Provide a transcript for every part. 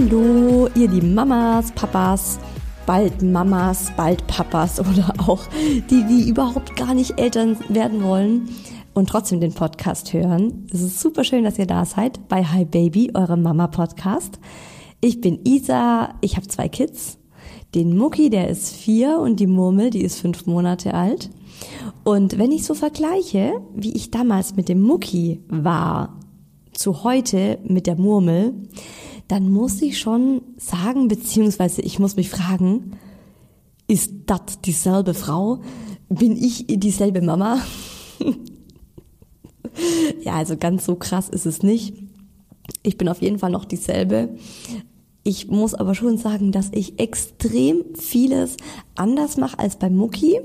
Hallo, ihr lieben Mamas, Papas, bald Mamas, bald Papas oder auch die, die überhaupt gar nicht Eltern werden wollen und trotzdem den Podcast hören. Es ist super schön, dass ihr da seid bei Hi Baby, eurem Mama-Podcast. Ich bin Isa, ich habe zwei Kids. Den Mucki, der ist vier und die Murmel, die ist fünf Monate alt. Und wenn ich so vergleiche, wie ich damals mit dem Mucki war, zu heute mit der Murmel, dann muss ich schon sagen, beziehungsweise ich muss mich fragen, ist das dieselbe Frau? Bin ich dieselbe Mama? ja, also ganz so krass ist es nicht. Ich bin auf jeden Fall noch dieselbe. Ich muss aber schon sagen, dass ich extrem vieles anders mache als bei Mucki.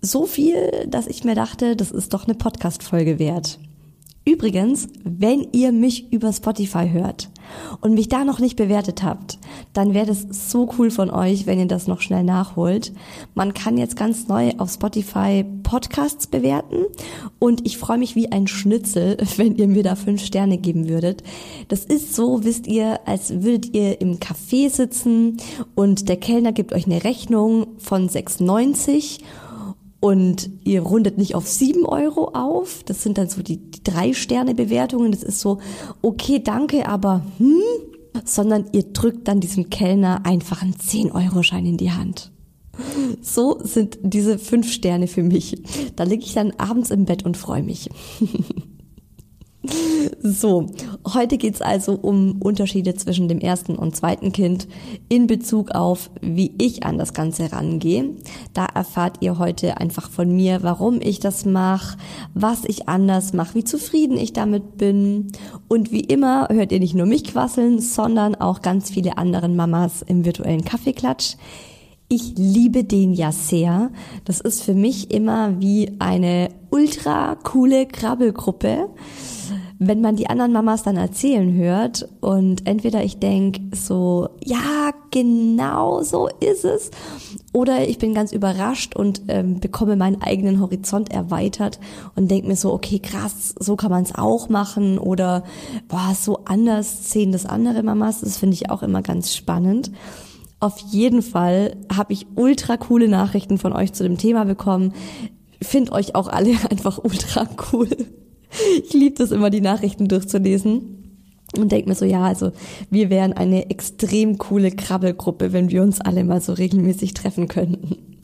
So viel, dass ich mir dachte, das ist doch eine Podcast-Folge wert. Übrigens, wenn ihr mich über Spotify hört und mich da noch nicht bewertet habt, dann wäre das so cool von euch, wenn ihr das noch schnell nachholt. Man kann jetzt ganz neu auf Spotify Podcasts bewerten und ich freue mich wie ein Schnitzel, wenn ihr mir da fünf Sterne geben würdet. Das ist so, wisst ihr, als würdet ihr im Café sitzen und der Kellner gibt euch eine Rechnung von 6,90 und ihr rundet nicht auf sieben Euro auf. Das sind dann so die, die drei Sterne Bewertungen. Das ist so, okay, danke, aber hm, sondern ihr drückt dann diesem Kellner einfach einen 10-Euro-Schein in die Hand. So sind diese fünf Sterne für mich. Da liege ich dann abends im Bett und freue mich. So, heute geht's also um Unterschiede zwischen dem ersten und zweiten Kind in Bezug auf, wie ich an das Ganze rangehe. Da erfahrt ihr heute einfach von mir, warum ich das mache, was ich anders mache, wie zufrieden ich damit bin. Und wie immer hört ihr nicht nur mich quasseln, sondern auch ganz viele anderen Mamas im virtuellen Kaffeeklatsch. Ich liebe den ja sehr. Das ist für mich immer wie eine ultra coole Krabbelgruppe wenn man die anderen Mamas dann erzählen hört und entweder ich denk so, ja, genau so ist es, oder ich bin ganz überrascht und ähm, bekomme meinen eigenen Horizont erweitert und denk mir so, okay, krass, so kann man es auch machen oder boah, so anders sehen das andere Mamas, das finde ich auch immer ganz spannend. Auf jeden Fall habe ich ultra coole Nachrichten von euch zu dem Thema bekommen. Find euch auch alle einfach ultra cool ich liebe das immer, die Nachrichten durchzulesen. Und denke mir so, ja, also wir wären eine extrem coole Krabbelgruppe, wenn wir uns alle mal so regelmäßig treffen könnten.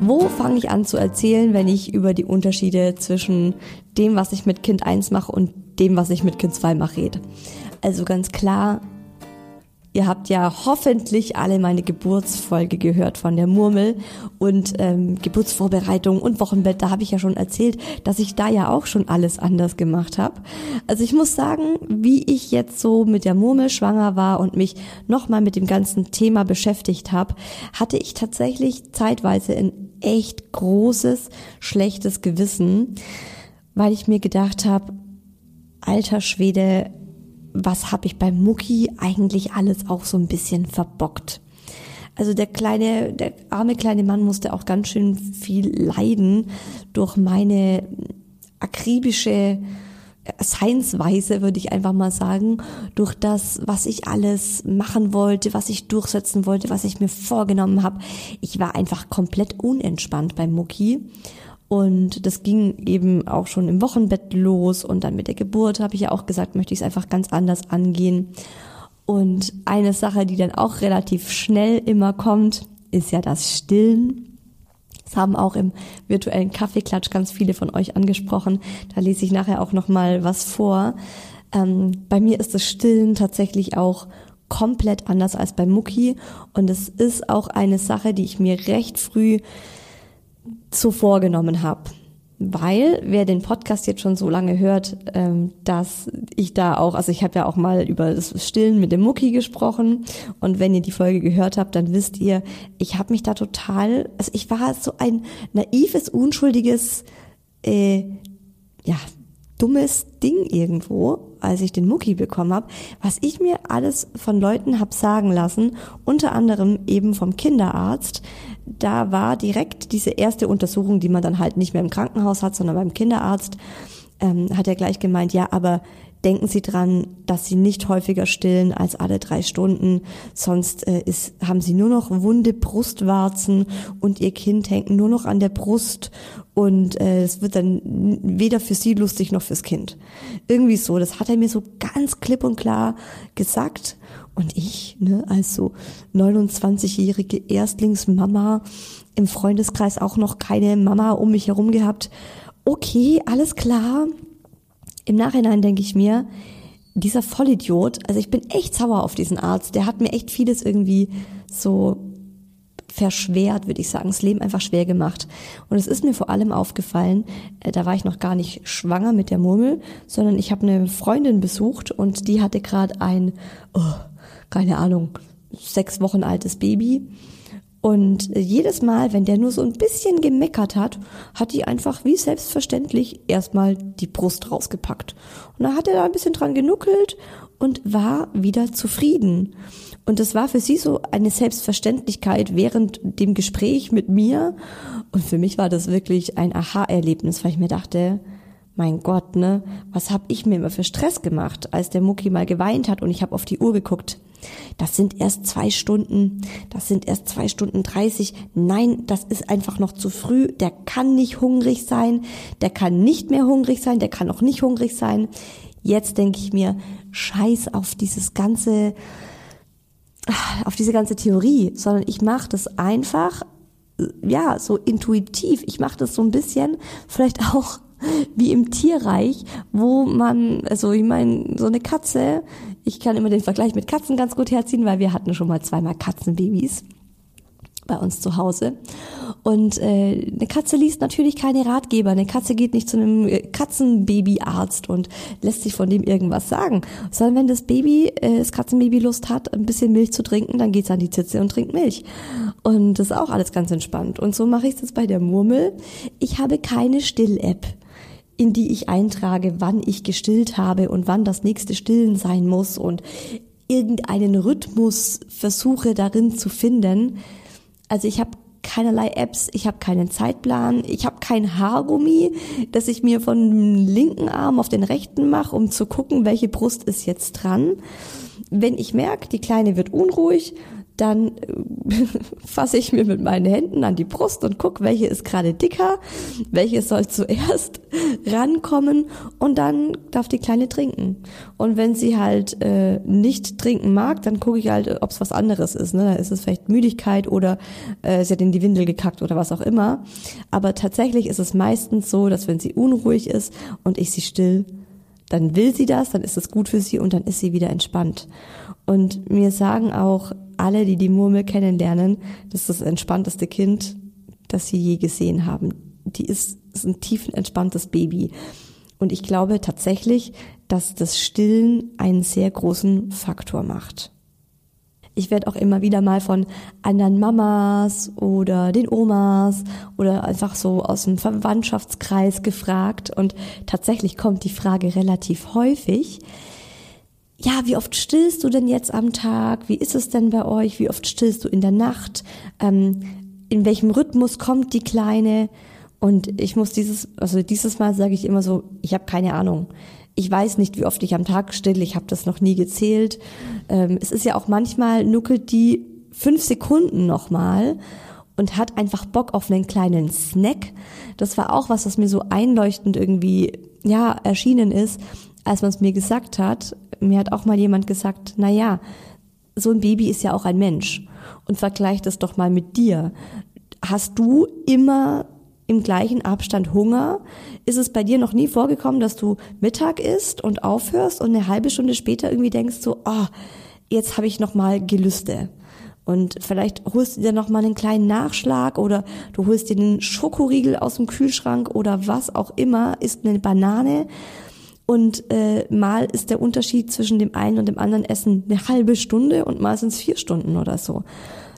Wo fange ich an zu erzählen, wenn ich über die Unterschiede zwischen dem, was ich mit Kind 1 mache und dem, was ich mit Kind 2 mache, rede? Also ganz klar, Ihr habt ja hoffentlich alle meine Geburtsfolge gehört von der Murmel und ähm, Geburtsvorbereitung und Wochenbett. Da habe ich ja schon erzählt, dass ich da ja auch schon alles anders gemacht habe. Also ich muss sagen, wie ich jetzt so mit der Murmel schwanger war und mich nochmal mit dem ganzen Thema beschäftigt habe, hatte ich tatsächlich zeitweise ein echt großes, schlechtes Gewissen, weil ich mir gedacht habe, alter Schwede, was habe ich beim Mucki eigentlich alles auch so ein bisschen verbockt. Also der kleine, der arme kleine Mann musste auch ganz schön viel leiden durch meine akribische Seinsweise, würde ich einfach mal sagen, durch das, was ich alles machen wollte, was ich durchsetzen wollte, was ich mir vorgenommen habe. Ich war einfach komplett unentspannt beim Mucki und das ging eben auch schon im Wochenbett los und dann mit der Geburt habe ich ja auch gesagt, möchte ich es einfach ganz anders angehen. Und eine Sache, die dann auch relativ schnell immer kommt, ist ja das Stillen. Das haben auch im virtuellen Kaffeeklatsch ganz viele von euch angesprochen. Da lese ich nachher auch noch mal was vor. Ähm, bei mir ist das Stillen tatsächlich auch komplett anders als bei Mucki und es ist auch eine Sache, die ich mir recht früh so vorgenommen habe. Weil, wer den Podcast jetzt schon so lange hört, ähm, dass ich da auch, also ich habe ja auch mal über das Stillen mit dem Mucki gesprochen und wenn ihr die Folge gehört habt, dann wisst ihr, ich habe mich da total, also ich war so ein naives, unschuldiges, äh, ja, dummes Ding irgendwo, als ich den Mucki bekommen habe, was ich mir alles von Leuten hab sagen lassen, unter anderem eben vom Kinderarzt, da war direkt diese erste Untersuchung, die man dann halt nicht mehr im Krankenhaus hat, sondern beim Kinderarzt, ähm, hat er gleich gemeint, ja, aber denken Sie dran, dass Sie nicht häufiger stillen als alle drei Stunden, sonst äh, ist, haben Sie nur noch wunde Brustwarzen und Ihr Kind hängt nur noch an der Brust. Und äh, es wird dann weder für Sie lustig noch fürs Kind. Irgendwie so, das hat er mir so ganz klipp und klar gesagt und ich, ne, als so 29-jährige Erstlingsmama im Freundeskreis auch noch keine Mama um mich herum gehabt. Okay, alles klar. Im Nachhinein denke ich mir, dieser Vollidiot, also ich bin echt sauer auf diesen Arzt, der hat mir echt vieles irgendwie so verschwert, würde ich sagen, das Leben einfach schwer gemacht. Und es ist mir vor allem aufgefallen, äh, da war ich noch gar nicht schwanger mit der Murmel, sondern ich habe eine Freundin besucht und die hatte gerade ein, oh, keine Ahnung, sechs Wochen altes Baby. Und jedes Mal, wenn der nur so ein bisschen gemeckert hat, hat die einfach wie selbstverständlich erstmal die Brust rausgepackt. Und da hat er da ein bisschen dran genuckelt und war wieder zufrieden. Und das war für sie so eine Selbstverständlichkeit während dem Gespräch mit mir. Und für mich war das wirklich ein Aha-Erlebnis, weil ich mir dachte, mein Gott, ne, was hab ich mir immer für Stress gemacht, als der Mucki mal geweint hat und ich habe auf die Uhr geguckt. Das sind erst zwei Stunden, das sind erst zwei Stunden dreißig. Nein, das ist einfach noch zu früh. Der kann nicht hungrig sein, der kann nicht mehr hungrig sein, der kann auch nicht hungrig sein. Jetzt denke ich mir, scheiß auf dieses ganze, auf diese ganze Theorie, sondern ich mache das einfach, ja, so intuitiv. Ich mache das so ein bisschen, vielleicht auch wie im Tierreich, wo man, also ich meine, so eine Katze, ich kann immer den Vergleich mit Katzen ganz gut herziehen, weil wir hatten schon mal zweimal Katzenbabys bei uns zu Hause. Und äh, eine Katze liest natürlich keine Ratgeber. Eine Katze geht nicht zu einem äh, Katzenbabyarzt und lässt sich von dem irgendwas sagen. Sondern wenn das Baby, äh, das Katzenbaby Lust hat, ein bisschen Milch zu trinken, dann geht's an die Zitze und trinkt Milch. Und das ist auch alles ganz entspannt. Und so mache ich es jetzt bei der Murmel. Ich habe keine Still-App in die ich eintrage, wann ich gestillt habe und wann das nächste Stillen sein muss und irgendeinen Rhythmus versuche darin zu finden. Also ich habe keinerlei Apps, ich habe keinen Zeitplan, ich habe kein Haargummi, das ich mir von dem linken Arm auf den rechten mache, um zu gucken, welche Brust ist jetzt dran. Wenn ich merke, die Kleine wird unruhig, dann äh, fasse ich mir mit meinen Händen an die Brust und gucke, welche ist gerade dicker, welche soll zuerst rankommen und dann darf die Kleine trinken. Und wenn sie halt äh, nicht trinken mag, dann gucke ich halt, ob es was anderes ist. Ne? Da ist es vielleicht Müdigkeit oder äh, sie hat in die Windel gekackt oder was auch immer. Aber tatsächlich ist es meistens so, dass wenn sie unruhig ist und ich sie still, dann will sie das, dann ist es gut für sie und dann ist sie wieder entspannt. Und mir sagen auch alle, die die Murmel kennenlernen, das ist das entspannteste Kind, das sie je gesehen haben. Die ist, ist ein tief entspanntes Baby. Und ich glaube tatsächlich, dass das Stillen einen sehr großen Faktor macht. Ich werde auch immer wieder mal von anderen Mamas oder den Omas oder einfach so aus dem Verwandtschaftskreis gefragt. Und tatsächlich kommt die Frage relativ häufig, ja, wie oft stillst du denn jetzt am Tag? Wie ist es denn bei euch? Wie oft stillst du in der Nacht? Ähm, in welchem Rhythmus kommt die Kleine? Und ich muss dieses, also dieses Mal sage ich immer so, ich habe keine Ahnung. Ich weiß nicht, wie oft ich am Tag still. Ich habe das noch nie gezählt. Ähm, es ist ja auch manchmal nuckelt die fünf Sekunden nochmal und hat einfach Bock auf einen kleinen Snack. Das war auch was, was mir so einleuchtend irgendwie ja erschienen ist, als man es mir gesagt hat mir hat auch mal jemand gesagt, na ja, so ein Baby ist ja auch ein Mensch und vergleich das doch mal mit dir. Hast du immer im gleichen Abstand Hunger? Ist es bei dir noch nie vorgekommen, dass du Mittag isst und aufhörst und eine halbe Stunde später irgendwie denkst so, oh, jetzt habe ich noch mal Gelüste. Und vielleicht holst du dir noch mal einen kleinen Nachschlag oder du holst dir einen Schokoriegel aus dem Kühlschrank oder was auch immer, isst eine Banane und äh, mal ist der Unterschied zwischen dem einen und dem anderen Essen eine halbe Stunde und mal sind es vier Stunden oder so.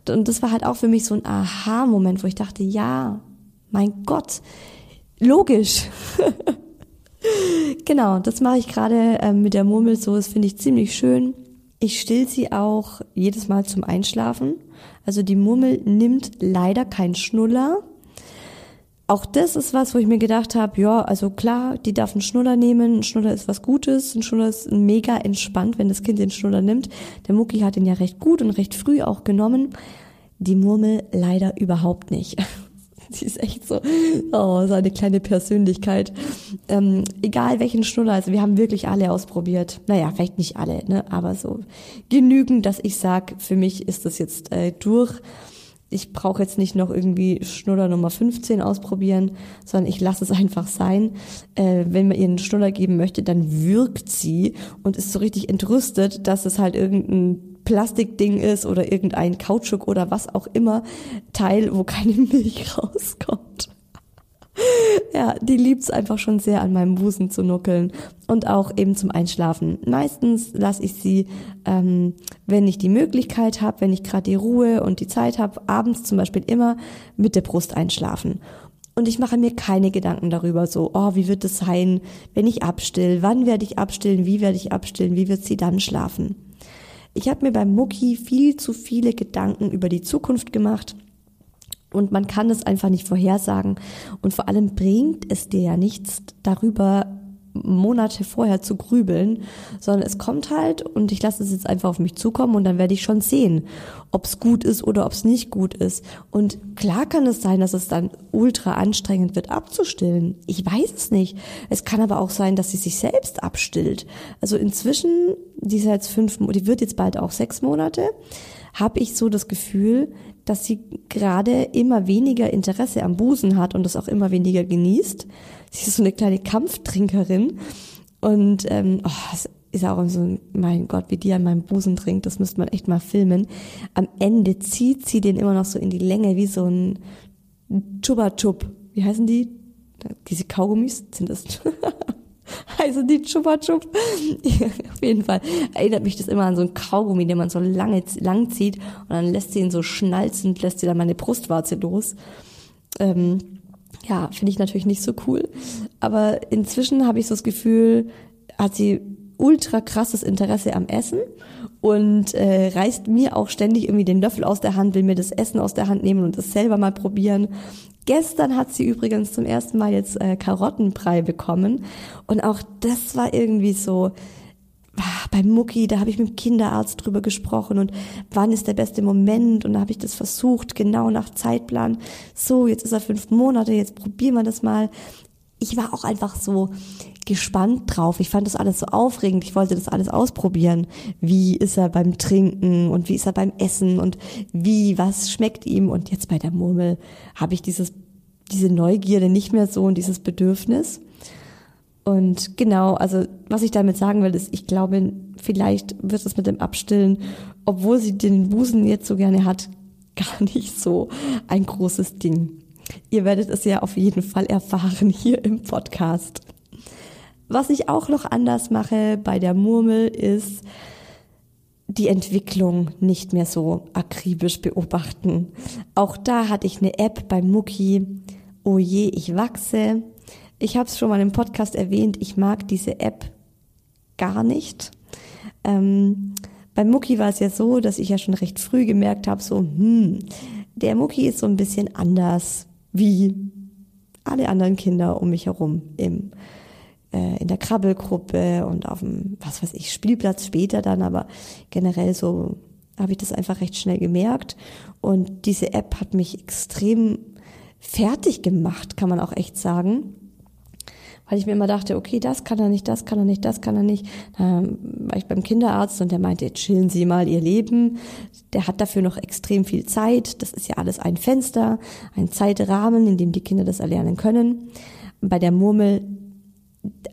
Und das war halt auch für mich so ein Aha-Moment, wo ich dachte, ja, mein Gott, logisch. genau, das mache ich gerade ähm, mit der Murmel so, das finde ich ziemlich schön. Ich still sie auch jedes Mal zum Einschlafen. Also die Murmel nimmt leider kein Schnuller, auch das ist was, wo ich mir gedacht habe, ja, also klar, die darf einen Schnuller nehmen, ein Schnuller ist was Gutes, ein Schnuller ist mega entspannt, wenn das Kind den Schnuller nimmt. Der Mucki hat ihn ja recht gut und recht früh auch genommen. Die Murmel leider überhaupt nicht. Sie ist echt so, oh, so eine kleine Persönlichkeit. Ähm, egal welchen Schnuller, also wir haben wirklich alle ausprobiert. Naja, vielleicht nicht alle, ne, aber so genügend, dass ich sag, für mich ist das jetzt äh, durch ich brauche jetzt nicht noch irgendwie Schnuller Nummer 15 ausprobieren, sondern ich lasse es einfach sein. Äh, wenn man ihr einen Schnuller geben möchte, dann wirkt sie und ist so richtig entrüstet, dass es halt irgendein Plastikding ist oder irgendein Kautschuk oder was auch immer Teil, wo keine Milch rauskommt. ja, die liebt's einfach schon sehr an meinem Busen zu nuckeln und auch eben zum Einschlafen. Meistens lasse ich sie, ähm, wenn ich die Möglichkeit habe, wenn ich gerade die Ruhe und die Zeit habe, abends zum Beispiel immer mit der Brust einschlafen. Und ich mache mir keine Gedanken darüber, so, oh, wie wird es sein, wenn ich abstill? Wann werde ich abstillen? Wie werde ich abstillen? Wie wird sie dann schlafen? Ich habe mir beim Mucki viel zu viele Gedanken über die Zukunft gemacht und man kann es einfach nicht vorhersagen. Und vor allem bringt es dir ja nichts darüber, Monate vorher zu grübeln, sondern es kommt halt und ich lasse es jetzt einfach auf mich zukommen und dann werde ich schon sehen, ob es gut ist oder ob es nicht gut ist. Und klar kann es sein, dass es dann ultra anstrengend wird abzustillen. Ich weiß es nicht. Es kann aber auch sein, dass sie sich selbst abstillt. Also inzwischen, die ist jetzt fünf, die wird jetzt bald auch sechs Monate, habe ich so das Gefühl, dass sie gerade immer weniger Interesse am Busen hat und das auch immer weniger genießt. Sie ist so eine kleine Kampftrinkerin und ähm, oh, ist auch so, mein Gott, wie die an meinem Busen trinkt, das müsste man echt mal filmen. Am Ende zieht sie den immer noch so in die Länge wie so ein Chuba Chub. Wie heißen die? Diese Kaugummis sind das. Also die Chupa Chup. Auf jeden Fall erinnert mich das immer an so einen Kaugummi, den man so lange lang zieht und dann lässt sie ihn so schnalzend, lässt sie dann meine Brustwarze los. Ähm, ja, finde ich natürlich nicht so cool. Aber inzwischen habe ich so das Gefühl, hat sie ultra krasses Interesse am Essen und äh, reißt mir auch ständig irgendwie den Löffel aus der Hand, will mir das Essen aus der Hand nehmen und das selber mal probieren. Gestern hat sie übrigens zum ersten Mal jetzt äh, Karottenbrei bekommen und auch das war irgendwie so, ah, beim Mucki, da habe ich mit dem Kinderarzt drüber gesprochen und wann ist der beste Moment und da habe ich das versucht, genau nach Zeitplan. So, jetzt ist er fünf Monate, jetzt probieren wir das mal. Ich war auch einfach so gespannt drauf. Ich fand das alles so aufregend. Ich wollte das alles ausprobieren. Wie ist er beim Trinken und wie ist er beim Essen und wie, was schmeckt ihm? Und jetzt bei der Murmel habe ich dieses, diese Neugierde nicht mehr so und dieses Bedürfnis. Und genau, also was ich damit sagen will, ist, ich glaube, vielleicht wird es mit dem Abstillen, obwohl sie den Busen jetzt so gerne hat, gar nicht so ein großes Ding. Ihr werdet es ja auf jeden Fall erfahren hier im Podcast. Was ich auch noch anders mache bei der Murmel ist, die Entwicklung nicht mehr so akribisch beobachten. Auch da hatte ich eine App beim Mucki. Oh je, ich wachse. Ich habe es schon mal im Podcast erwähnt, ich mag diese App gar nicht. Ähm, beim Mucki war es ja so, dass ich ja schon recht früh gemerkt habe, so, hm, der Mucki ist so ein bisschen anders wie alle anderen Kinder um mich herum im, äh, in der Krabbelgruppe und auf dem, was weiß ich, Spielplatz später dann, aber generell so habe ich das einfach recht schnell gemerkt. Und diese App hat mich extrem fertig gemacht, kann man auch echt sagen weil ich mir immer dachte, okay, das kann er nicht, das kann er nicht, das kann er nicht. Da war ich beim Kinderarzt und der meinte, chillen Sie mal Ihr Leben. Der hat dafür noch extrem viel Zeit. Das ist ja alles ein Fenster, ein Zeitrahmen, in dem die Kinder das erlernen können. Bei der Murmel,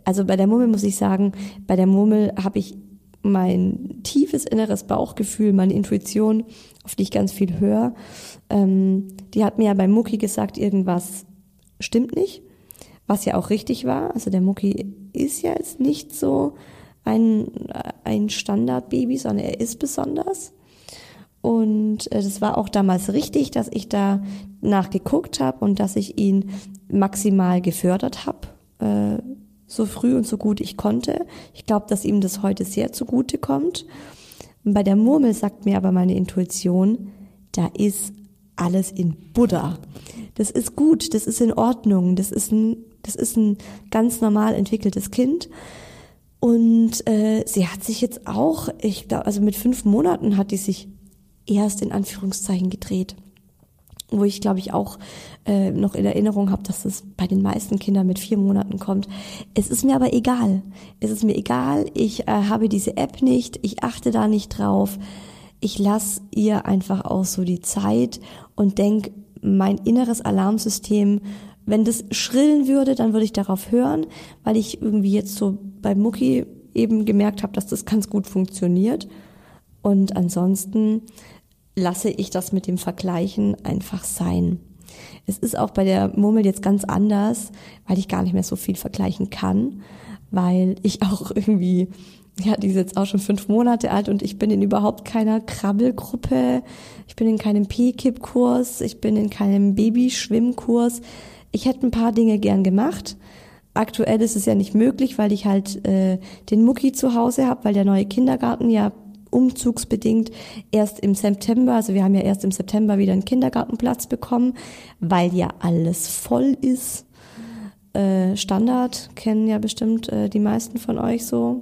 also bei der Murmel muss ich sagen, bei der Murmel habe ich mein tiefes inneres Bauchgefühl, meine Intuition, auf die ich ganz viel höre. Ähm, die hat mir ja bei Mucki gesagt, irgendwas stimmt nicht was ja auch richtig war. Also der Mucki ist ja jetzt nicht so ein, ein Standardbaby, sondern er ist besonders. Und äh, das war auch damals richtig, dass ich da nachgeguckt habe und dass ich ihn maximal gefördert habe, äh, so früh und so gut ich konnte. Ich glaube, dass ihm das heute sehr zugute kommt. Bei der Murmel sagt mir aber meine Intuition, da ist alles in Buddha. Das ist gut, das ist in Ordnung, das ist ein das ist ein ganz normal entwickeltes Kind. Und äh, sie hat sich jetzt auch, ich glaube, also mit fünf Monaten hat die sich erst in Anführungszeichen gedreht. Wo ich, glaube ich, auch äh, noch in Erinnerung habe, dass es bei den meisten Kindern mit vier Monaten kommt. Es ist mir aber egal. Es ist mir egal. Ich äh, habe diese App nicht. Ich achte da nicht drauf. Ich lasse ihr einfach auch so die Zeit und denk, mein inneres Alarmsystem wenn das schrillen würde, dann würde ich darauf hören, weil ich irgendwie jetzt so bei Mucki eben gemerkt habe, dass das ganz gut funktioniert. Und ansonsten lasse ich das mit dem Vergleichen einfach sein. Es ist auch bei der Murmel jetzt ganz anders, weil ich gar nicht mehr so viel vergleichen kann, weil ich auch irgendwie, ja, die ist jetzt auch schon fünf Monate alt und ich bin in überhaupt keiner Krabbelgruppe, ich bin in keinem P-Kip-Kurs, ich bin in keinem Babyschwimmkurs. Ich hätte ein paar Dinge gern gemacht. Aktuell ist es ja nicht möglich, weil ich halt äh, den Mucki zu Hause habe, weil der neue Kindergarten ja umzugsbedingt erst im September, also wir haben ja erst im September wieder einen Kindergartenplatz bekommen, weil ja alles voll ist. Äh, Standard kennen ja bestimmt äh, die meisten von euch so,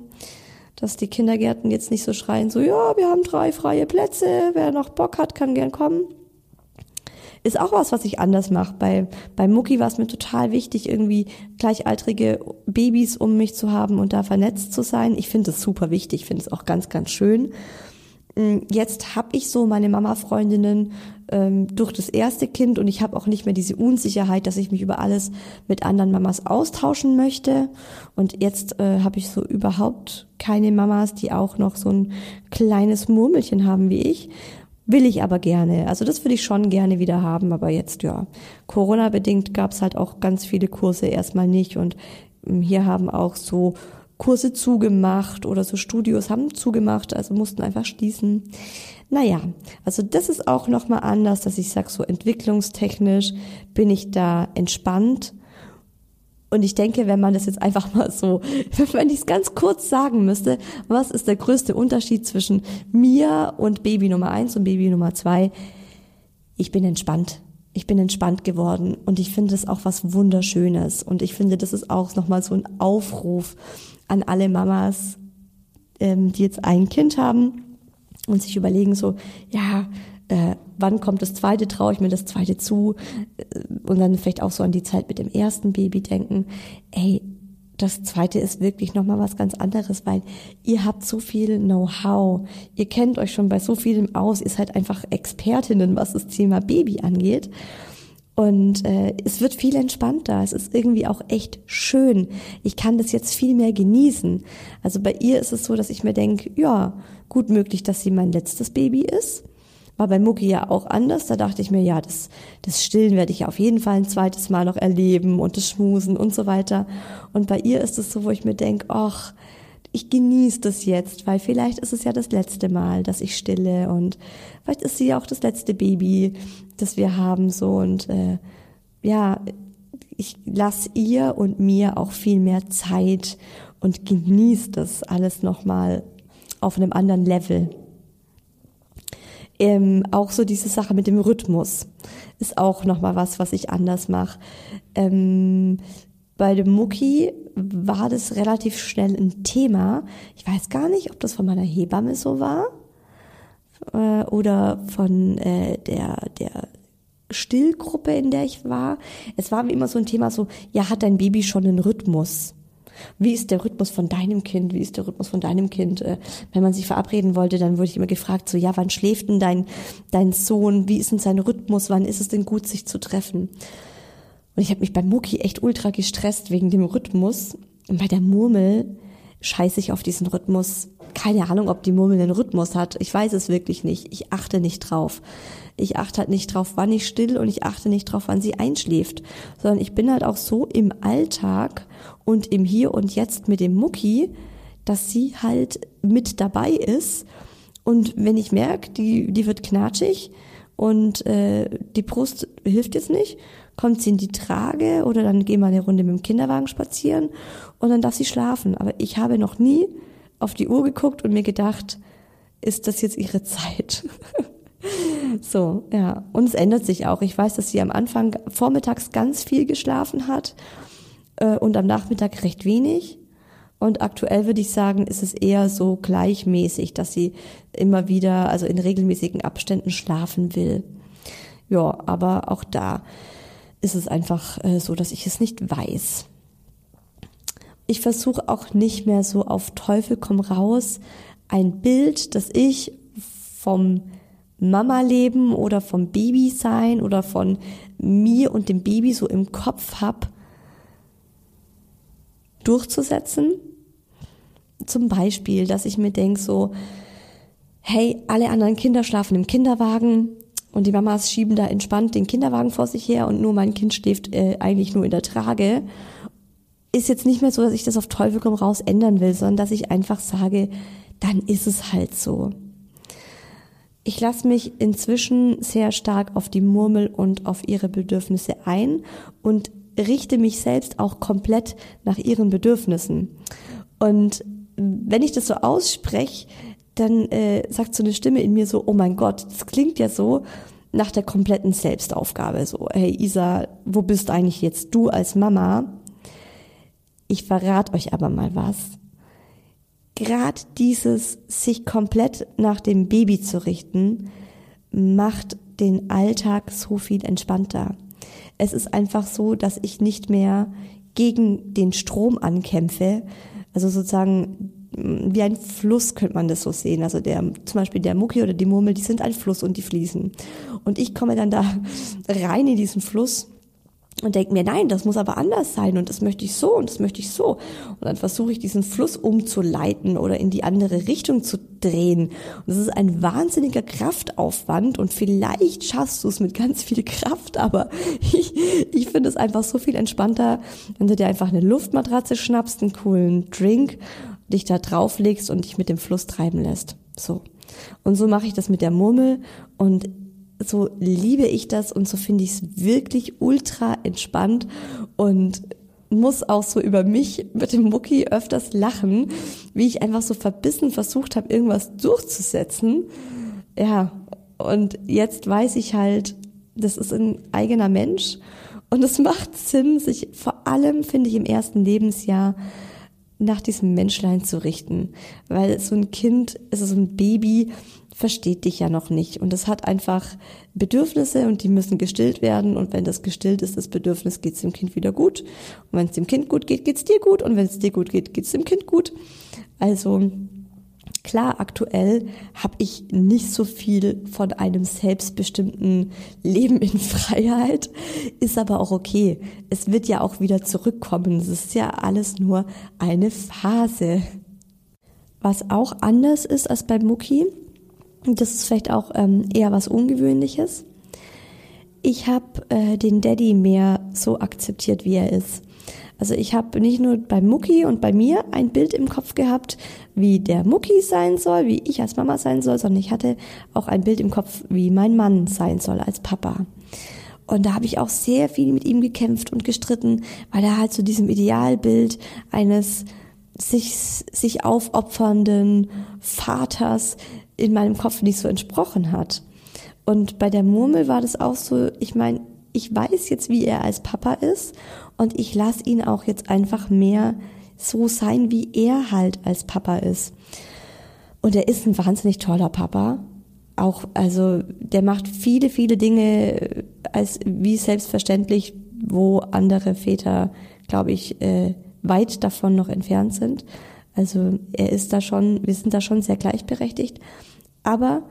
dass die Kindergärten jetzt nicht so schreien, so ja, wir haben drei freie Plätze, wer noch Bock hat, kann gern kommen ist auch was, was ich anders mache. Bei, bei Mucki war es mir total wichtig, irgendwie gleichaltrige Babys um mich zu haben und da vernetzt zu sein. Ich finde es super wichtig, ich finde es auch ganz, ganz schön. Mm, jetzt habe ich so meine Mama-Freundinnen ähm, durch das erste Kind und ich habe auch nicht mehr diese Unsicherheit, dass ich mich über alles mit anderen Mamas austauschen möchte. Und jetzt äh, habe ich so überhaupt keine Mamas, die auch noch so ein kleines Murmelchen haben wie ich, Will ich aber gerne. Also das würde ich schon gerne wieder haben, aber jetzt ja. Corona-bedingt gab es halt auch ganz viele Kurse erstmal nicht. Und ähm, hier haben auch so Kurse zugemacht oder so Studios haben zugemacht, also mussten einfach schließen. Naja, also das ist auch nochmal anders, dass ich sage, so entwicklungstechnisch bin ich da entspannt und ich denke, wenn man das jetzt einfach mal so, wenn ich es ganz kurz sagen müsste, was ist der größte Unterschied zwischen mir und Baby Nummer eins und Baby Nummer zwei? Ich bin entspannt. Ich bin entspannt geworden und ich finde das auch was Wunderschönes. Und ich finde, das ist auch nochmal so ein Aufruf an alle Mamas. ähm, die jetzt ein Kind haben und sich überlegen so, ja, äh, wann kommt das zweite, traue ich mir das zweite zu äh, und dann vielleicht auch so an die Zeit mit dem ersten Baby denken, ey, das zweite ist wirklich nochmal was ganz anderes, weil ihr habt so viel Know-how, ihr kennt euch schon bei so vielem aus, ihr seid einfach Expertinnen, was das Thema Baby angeht. Und äh, es wird viel entspannter. Es ist irgendwie auch echt schön. Ich kann das jetzt viel mehr genießen. Also bei ihr ist es so, dass ich mir denke, ja, gut möglich, dass sie mein letztes Baby ist. War bei Mucki ja auch anders. Da dachte ich mir, ja, das, das Stillen werde ich auf jeden Fall ein zweites Mal noch erleben und das Schmusen und so weiter. Und bei ihr ist es so, wo ich mir denke, ach, ich genieße das jetzt, weil vielleicht ist es ja das letzte Mal, dass ich stille und vielleicht ist sie ja auch das letzte Baby, das wir haben so und äh, ja, ich lasse ihr und mir auch viel mehr Zeit und genieße das alles nochmal auf einem anderen Level. Ähm, auch so diese Sache mit dem Rhythmus ist auch nochmal was, was ich anders mache. Ähm, bei dem Mucki war das relativ schnell ein Thema. Ich weiß gar nicht, ob das von meiner Hebamme so war äh, oder von äh, der, der Stillgruppe, in der ich war. Es war wie immer so ein Thema so, ja, hat dein Baby schon einen Rhythmus? Wie ist der Rhythmus von deinem Kind? Wie ist der Rhythmus von deinem Kind? Äh, wenn man sich verabreden wollte, dann wurde ich immer gefragt, so, ja, wann schläft denn dein, dein Sohn? Wie ist denn sein Rhythmus? Wann ist es denn gut, sich zu treffen? Und ich habe mich bei Mucki echt ultra gestresst wegen dem Rhythmus. Und bei der Murmel scheiße ich auf diesen Rhythmus. Keine Ahnung, ob die Murmel einen Rhythmus hat. Ich weiß es wirklich nicht. Ich achte nicht drauf. Ich achte halt nicht drauf, wann ich still und ich achte nicht drauf, wann sie einschläft. Sondern ich bin halt auch so im Alltag und im Hier und Jetzt mit dem Mucki, dass sie halt mit dabei ist. Und wenn ich merke, die, die wird knatschig und äh, die Brust hilft jetzt nicht, kommt sie in die Trage oder dann gehen wir eine Runde mit dem Kinderwagen spazieren und dann darf sie schlafen. Aber ich habe noch nie auf die Uhr geguckt und mir gedacht, ist das jetzt ihre Zeit? so, ja. Und es ändert sich auch. Ich weiß, dass sie am Anfang vormittags ganz viel geschlafen hat äh, und am Nachmittag recht wenig. Und aktuell würde ich sagen, ist es eher so gleichmäßig, dass sie immer wieder, also in regelmäßigen Abständen schlafen will. Ja, aber auch da ist es einfach äh, so, dass ich es nicht weiß. Ich versuche auch nicht mehr so auf Teufel komm raus ein Bild, das ich vom Mama-Leben oder vom Baby sein oder von mir und dem Baby so im Kopf hab, durchzusetzen. Zum Beispiel, dass ich mir denk so, hey, alle anderen Kinder schlafen im Kinderwagen, und die Mamas schieben da entspannt den Kinderwagen vor sich her und nur mein Kind schläft äh, eigentlich nur in der Trage. Ist jetzt nicht mehr so, dass ich das auf Teufel komm raus ändern will, sondern dass ich einfach sage, dann ist es halt so. Ich lasse mich inzwischen sehr stark auf die Murmel und auf ihre Bedürfnisse ein und richte mich selbst auch komplett nach ihren Bedürfnissen. Und wenn ich das so ausspreche, dann äh, sagt so eine Stimme in mir so, oh mein Gott, das klingt ja so nach der kompletten Selbstaufgabe. So, hey Isa, wo bist eigentlich jetzt du als Mama? Ich verrate euch aber mal was. Gerade dieses sich komplett nach dem Baby zu richten, macht den Alltag so viel entspannter. Es ist einfach so, dass ich nicht mehr gegen den Strom ankämpfe, also sozusagen wie ein Fluss könnte man das so sehen. Also der, zum Beispiel der Mucki oder die Murmel, die sind ein Fluss und die fließen. Und ich komme dann da rein in diesen Fluss und denke mir, nein, das muss aber anders sein und das möchte ich so und das möchte ich so. Und dann versuche ich diesen Fluss umzuleiten oder in die andere Richtung zu drehen. Und das ist ein wahnsinniger Kraftaufwand und vielleicht schaffst du es mit ganz viel Kraft, aber ich, ich finde es einfach so viel entspannter, wenn du dir einfach eine Luftmatratze schnappst, einen coolen Drink dich da drauflegst und dich mit dem Fluss treiben lässt. So. Und so mache ich das mit der Murmel und so liebe ich das und so finde ich es wirklich ultra entspannt und muss auch so über mich mit dem Mucki öfters lachen, wie ich einfach so verbissen versucht habe, irgendwas durchzusetzen. Ja, und jetzt weiß ich halt, das ist ein eigener Mensch und es macht Sinn, sich vor allem, finde ich, im ersten Lebensjahr nach diesem Menschlein zu richten, weil so ein Kind, also so ein Baby, versteht dich ja noch nicht und es hat einfach Bedürfnisse und die müssen gestillt werden und wenn das gestillt ist, das Bedürfnis, geht es dem Kind wieder gut und wenn es dem Kind gut geht, geht es dir gut und wenn es dir gut geht, geht es dem Kind gut. Also Klar, aktuell habe ich nicht so viel von einem selbstbestimmten Leben in Freiheit, ist aber auch okay. Es wird ja auch wieder zurückkommen. Es ist ja alles nur eine Phase. Was auch anders ist als bei Mucki, das ist vielleicht auch ähm, eher was Ungewöhnliches. Ich habe äh, den Daddy mehr so akzeptiert, wie er ist. Also ich habe nicht nur bei Mucki und bei mir ein Bild im Kopf gehabt, wie der Mucki sein soll, wie ich als Mama sein soll, sondern ich hatte auch ein Bild im Kopf, wie mein Mann sein soll als Papa. Und da habe ich auch sehr viel mit ihm gekämpft und gestritten, weil er halt zu so diesem Idealbild eines sich, sich aufopfernden Vaters in meinem Kopf nicht so entsprochen hat. Und bei der Murmel war das auch so, ich meine, ich weiß jetzt, wie er als Papa ist und ich lasse ihn auch jetzt einfach mehr so sein, wie er halt als Papa ist. Und er ist ein wahnsinnig toller Papa. Auch, also, der macht viele, viele Dinge als wie selbstverständlich, wo andere Väter, glaube ich, äh, weit davon noch entfernt sind. Also, er ist da schon, wir sind da schon sehr gleichberechtigt. Aber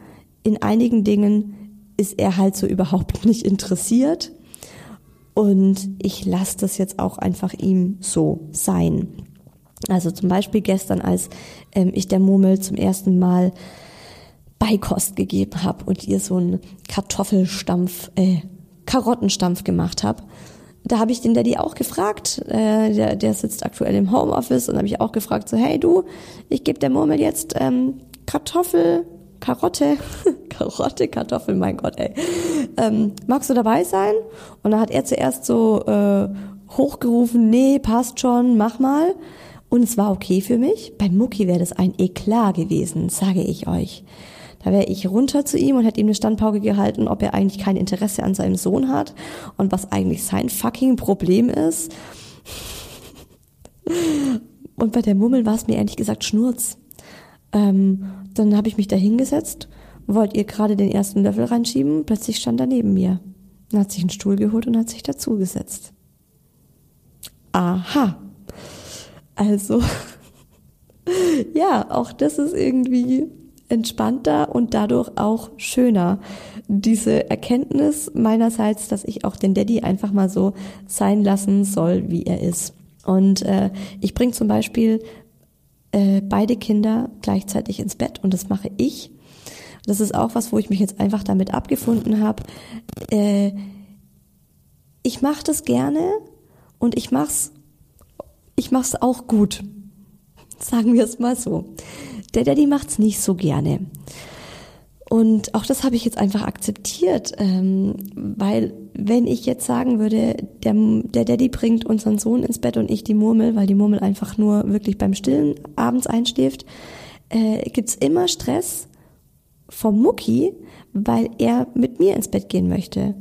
in einigen Dingen ist er halt so überhaupt nicht interessiert. Und ich lasse das jetzt auch einfach ihm so sein. Also zum Beispiel gestern, als ähm, ich der Murmel zum ersten Mal Beikost gegeben habe und ihr so einen Kartoffelstampf, äh, Karottenstampf gemacht habe. Da habe ich den Daddy auch gefragt, äh, der, der sitzt aktuell im Homeoffice und habe ich auch gefragt, so hey du, ich gebe der Murmel jetzt ähm, Kartoffel, Karotte, Karotte, Kartoffel, mein Gott, ey. Ähm, magst du dabei sein? Und dann hat er zuerst so äh, hochgerufen, nee, passt schon, mach mal. Und es war okay für mich. Bei Mucki wäre das ein Eklat gewesen, sage ich euch. Da wäre ich runter zu ihm und hätte ihm eine Standpauke gehalten, ob er eigentlich kein Interesse an seinem Sohn hat und was eigentlich sein fucking Problem ist. Und bei der Mummel war es mir ehrlich gesagt Schnurz. Ähm, dann habe ich mich da hingesetzt, wollte ihr gerade den ersten Löffel reinschieben, plötzlich stand er neben mir. Dann hat sich einen Stuhl geholt und hat sich dazugesetzt. Aha. Also, ja, auch das ist irgendwie entspannter und dadurch auch schöner. Diese Erkenntnis meinerseits, dass ich auch den Daddy einfach mal so sein lassen soll, wie er ist. Und äh, ich bringe zum Beispiel äh, beide Kinder gleichzeitig ins Bett und das mache ich. Das ist auch was, wo ich mich jetzt einfach damit abgefunden habe. Äh, ich mache das gerne und ich mach's, ich mach's auch gut. Sagen wir es mal so. Der Daddy macht's nicht so gerne. Und auch das habe ich jetzt einfach akzeptiert, ähm, weil wenn ich jetzt sagen würde, der, der Daddy bringt unseren Sohn ins Bett und ich die Murmel, weil die Murmel einfach nur wirklich beim Stillen abends einschläft, äh, gibt's immer Stress vom Mucki, weil er mit mir ins Bett gehen möchte.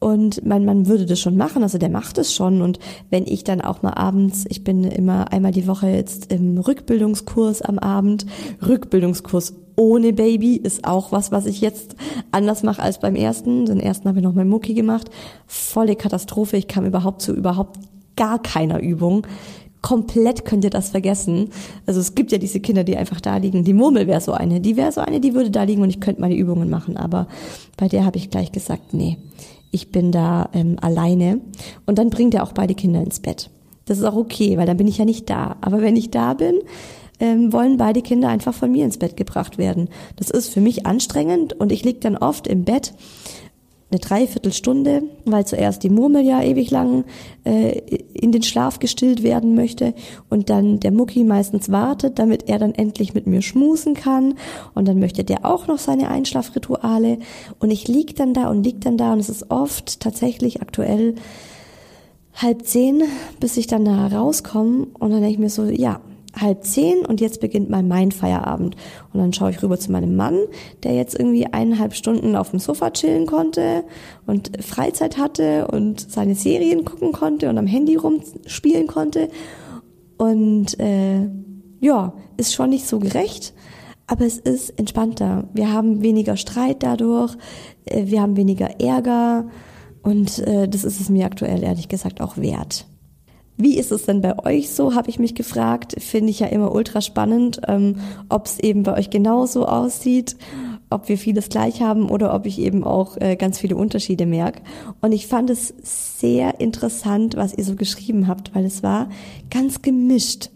Und man, man würde das schon machen, also der macht es schon. Und wenn ich dann auch mal abends, ich bin immer einmal die Woche jetzt im Rückbildungskurs am Abend, Rückbildungskurs ohne Baby ist auch was, was ich jetzt anders mache als beim ersten. Den ersten habe ich noch mal Mucki gemacht. Volle Katastrophe. Ich kam überhaupt zu überhaupt gar keiner Übung. Komplett könnt ihr das vergessen. Also es gibt ja diese Kinder, die einfach da liegen. Die Murmel wäre so eine. Die wäre so eine, die würde da liegen und ich könnte meine Übungen machen. Aber bei der habe ich gleich gesagt, nee, ich bin da ähm, alleine. Und dann bringt er auch beide Kinder ins Bett. Das ist auch okay, weil dann bin ich ja nicht da. Aber wenn ich da bin, ähm, wollen beide Kinder einfach von mir ins Bett gebracht werden. Das ist für mich anstrengend und ich lieg dann oft im Bett eine Dreiviertelstunde, weil zuerst die Murmel ja ewig lang äh, in den Schlaf gestillt werden möchte und dann der Mucki meistens wartet, damit er dann endlich mit mir schmusen kann und dann möchte der auch noch seine Einschlafrituale und ich lieg dann da und lieg dann da und es ist oft tatsächlich aktuell halb zehn, bis ich dann da rauskomme und dann denke ich mir so, ja, halb zehn und jetzt beginnt mal mein Feierabend. Und dann schaue ich rüber zu meinem Mann, der jetzt irgendwie eineinhalb Stunden auf dem Sofa chillen konnte und Freizeit hatte und seine Serien gucken konnte und am Handy rumspielen konnte. Und äh, ja, ist schon nicht so gerecht, aber es ist entspannter. Wir haben weniger Streit dadurch, äh, wir haben weniger Ärger und äh, das ist es mir aktuell ehrlich gesagt auch wert. Wie ist es denn bei euch so, habe ich mich gefragt. Finde ich ja immer ultra spannend, ähm, ob es eben bei euch genauso aussieht, ob wir vieles gleich haben oder ob ich eben auch äh, ganz viele Unterschiede merke. Und ich fand es sehr interessant, was ihr so geschrieben habt, weil es war ganz gemischt.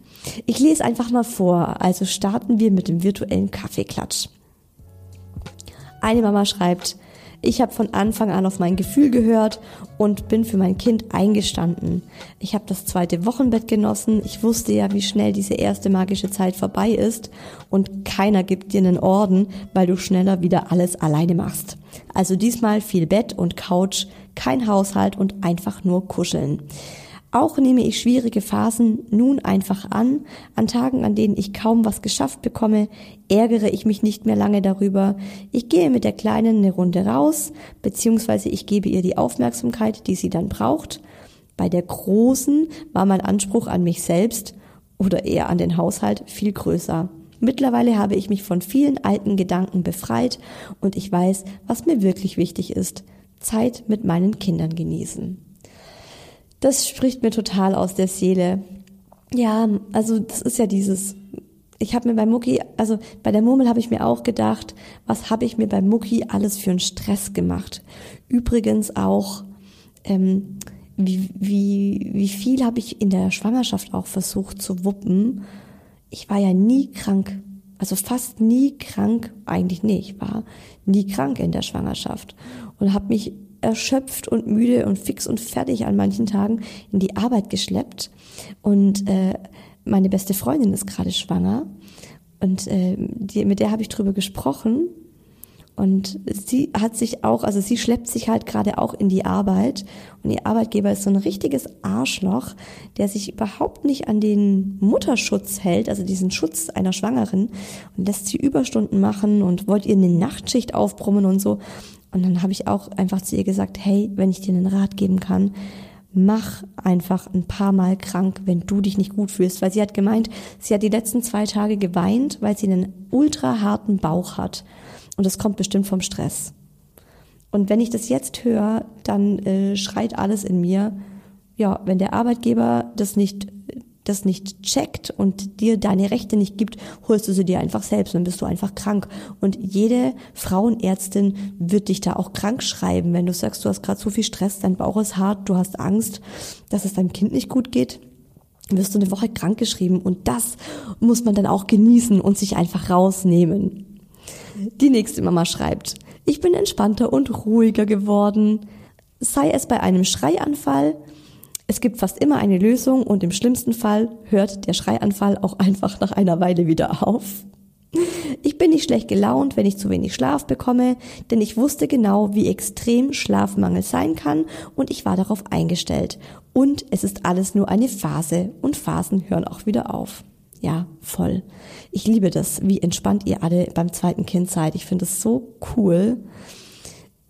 Ich lese einfach mal vor. Also starten wir mit dem virtuellen Kaffeeklatsch. Eine Mama schreibt, ich habe von Anfang an auf mein Gefühl gehört und bin für mein Kind eingestanden. Ich habe das zweite Wochenbett genossen. Ich wusste ja, wie schnell diese erste magische Zeit vorbei ist und keiner gibt dir einen Orden, weil du schneller wieder alles alleine machst. Also diesmal viel Bett und Couch, kein Haushalt und einfach nur kuscheln. Auch nehme ich schwierige Phasen nun einfach an. An Tagen, an denen ich kaum was geschafft bekomme, ärgere ich mich nicht mehr lange darüber. Ich gehe mit der Kleinen eine Runde raus, beziehungsweise ich gebe ihr die Aufmerksamkeit, die sie dann braucht. Bei der Großen war mein Anspruch an mich selbst oder eher an den Haushalt viel größer. Mittlerweile habe ich mich von vielen alten Gedanken befreit und ich weiß, was mir wirklich wichtig ist. Zeit mit meinen Kindern genießen das spricht mir total aus der Seele. Ja, also das ist ja dieses, ich habe mir bei Mucki, also bei der Murmel habe ich mir auch gedacht, was habe ich mir bei Mucki alles für einen Stress gemacht. Übrigens auch, ähm, wie, wie, wie viel habe ich in der Schwangerschaft auch versucht zu wuppen. Ich war ja nie krank, also fast nie krank, eigentlich nee, ich war nie krank in der Schwangerschaft und habe mich erschöpft und müde und fix und fertig an manchen Tagen in die Arbeit geschleppt. Und äh, meine beste Freundin ist gerade schwanger und äh, die, mit der habe ich drüber gesprochen. Und sie hat sich auch, also sie schleppt sich halt gerade auch in die Arbeit. Und ihr Arbeitgeber ist so ein richtiges Arschloch, der sich überhaupt nicht an den Mutterschutz hält, also diesen Schutz einer Schwangeren, und lässt sie Überstunden machen und wollt ihr eine Nachtschicht aufbrummen und so. Und dann habe ich auch einfach zu ihr gesagt, hey, wenn ich dir einen Rat geben kann, mach einfach ein paar Mal krank, wenn du dich nicht gut fühlst. Weil sie hat gemeint, sie hat die letzten zwei Tage geweint, weil sie einen ultra harten Bauch hat. Und das kommt bestimmt vom Stress. Und wenn ich das jetzt höre, dann äh, schreit alles in mir, ja, wenn der Arbeitgeber das nicht das nicht checkt und dir deine Rechte nicht gibt, holst du sie dir einfach selbst, dann bist du einfach krank. Und jede Frauenärztin wird dich da auch krank schreiben, wenn du sagst, du hast gerade so viel Stress, dein Bauch ist hart, du hast Angst, dass es deinem Kind nicht gut geht wirst du eine Woche krank geschrieben und das muss man dann auch genießen und sich einfach rausnehmen. Die nächste Mama schreibt, ich bin entspannter und ruhiger geworden. Sei es bei einem Schreianfall, es gibt fast immer eine Lösung und im schlimmsten Fall hört der Schreianfall auch einfach nach einer Weile wieder auf. Ich bin nicht schlecht gelaunt, wenn ich zu wenig Schlaf bekomme, denn ich wusste genau, wie extrem Schlafmangel sein kann und ich war darauf eingestellt. Und es ist alles nur eine Phase und Phasen hören auch wieder auf. Ja, voll. Ich liebe das, wie entspannt ihr alle beim zweiten Kind seid. Ich finde es so cool.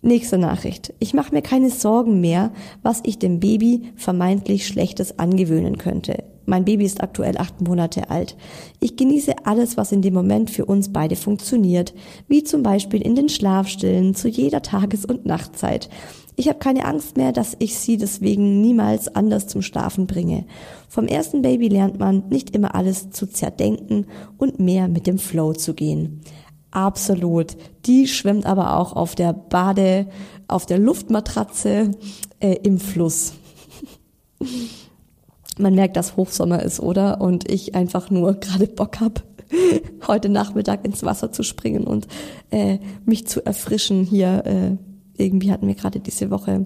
Nächste Nachricht. Ich mache mir keine Sorgen mehr, was ich dem Baby vermeintlich Schlechtes angewöhnen könnte. Mein Baby ist aktuell acht Monate alt. Ich genieße alles, was in dem Moment für uns beide funktioniert, wie zum Beispiel in den Schlafstillen zu jeder Tages- und Nachtzeit. Ich habe keine Angst mehr, dass ich sie deswegen niemals anders zum Schlafen bringe. Vom ersten Baby lernt man, nicht immer alles zu zerdenken und mehr mit dem Flow zu gehen. Absolut. Die schwimmt aber auch auf der Bade, auf der Luftmatratze äh, im Fluss. Man merkt, dass Hochsommer ist, oder? Und ich einfach nur gerade Bock hab, heute Nachmittag ins Wasser zu springen und äh, mich zu erfrischen hier. Äh, irgendwie hatten wir gerade diese Woche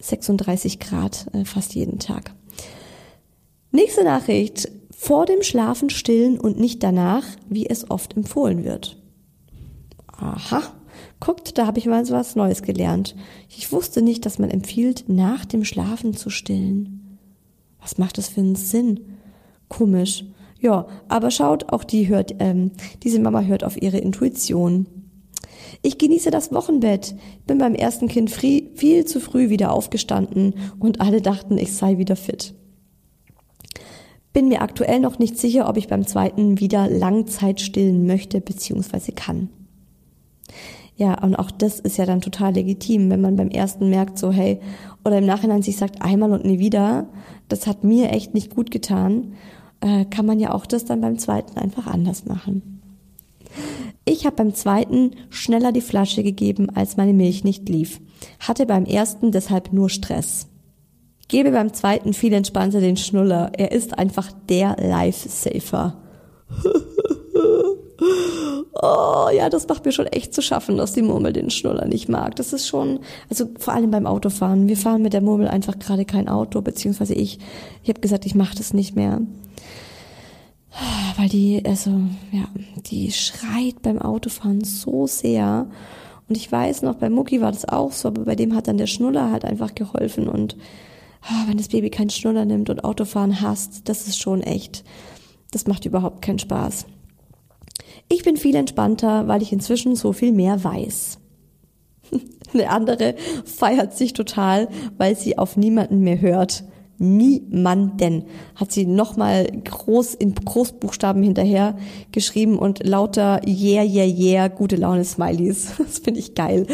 36 Grad äh, fast jeden Tag. Nächste Nachricht. Vor dem Schlafen stillen und nicht danach, wie es oft empfohlen wird. Aha, guckt, da habe ich mal so was Neues gelernt. Ich wusste nicht, dass man empfiehlt, nach dem Schlafen zu stillen. Was macht das für einen Sinn? Komisch. Ja, aber schaut, auch die hört, ähm, diese Mama hört auf ihre Intuition. Ich genieße das Wochenbett. Bin beim ersten Kind viel zu früh wieder aufgestanden und alle dachten, ich sei wieder fit. Bin mir aktuell noch nicht sicher, ob ich beim zweiten wieder Langzeit stillen möchte bzw. kann. Ja, und auch das ist ja dann total legitim, wenn man beim ersten merkt, so hey, oder im Nachhinein sich sagt, einmal und nie wieder, das hat mir echt nicht gut getan, äh, kann man ja auch das dann beim zweiten einfach anders machen. Ich habe beim zweiten schneller die Flasche gegeben, als meine Milch nicht lief, hatte beim ersten deshalb nur Stress. Gebe beim zweiten viel entspannter den Schnuller, er ist einfach der Lifesaver. Oh, ja, das macht mir schon echt zu schaffen, dass die Murmel den Schnuller nicht mag. Das ist schon, also vor allem beim Autofahren. Wir fahren mit der Murmel einfach gerade kein Auto, beziehungsweise ich. Ich habe gesagt, ich mache das nicht mehr. Weil die, also, ja, die schreit beim Autofahren so sehr. Und ich weiß noch, bei Mucki war das auch so, aber bei dem hat dann der Schnuller halt einfach geholfen. Und oh, wenn das Baby keinen Schnuller nimmt und Autofahren hasst, das ist schon echt, das macht überhaupt keinen Spaß. Ich bin viel entspannter, weil ich inzwischen so viel mehr weiß. Eine andere feiert sich total, weil sie auf niemanden mehr hört. Niemanden hat sie nochmal groß in Großbuchstaben hinterher geschrieben und lauter yeah, yeah, yeah, gute Laune Smileys. Das finde ich geil.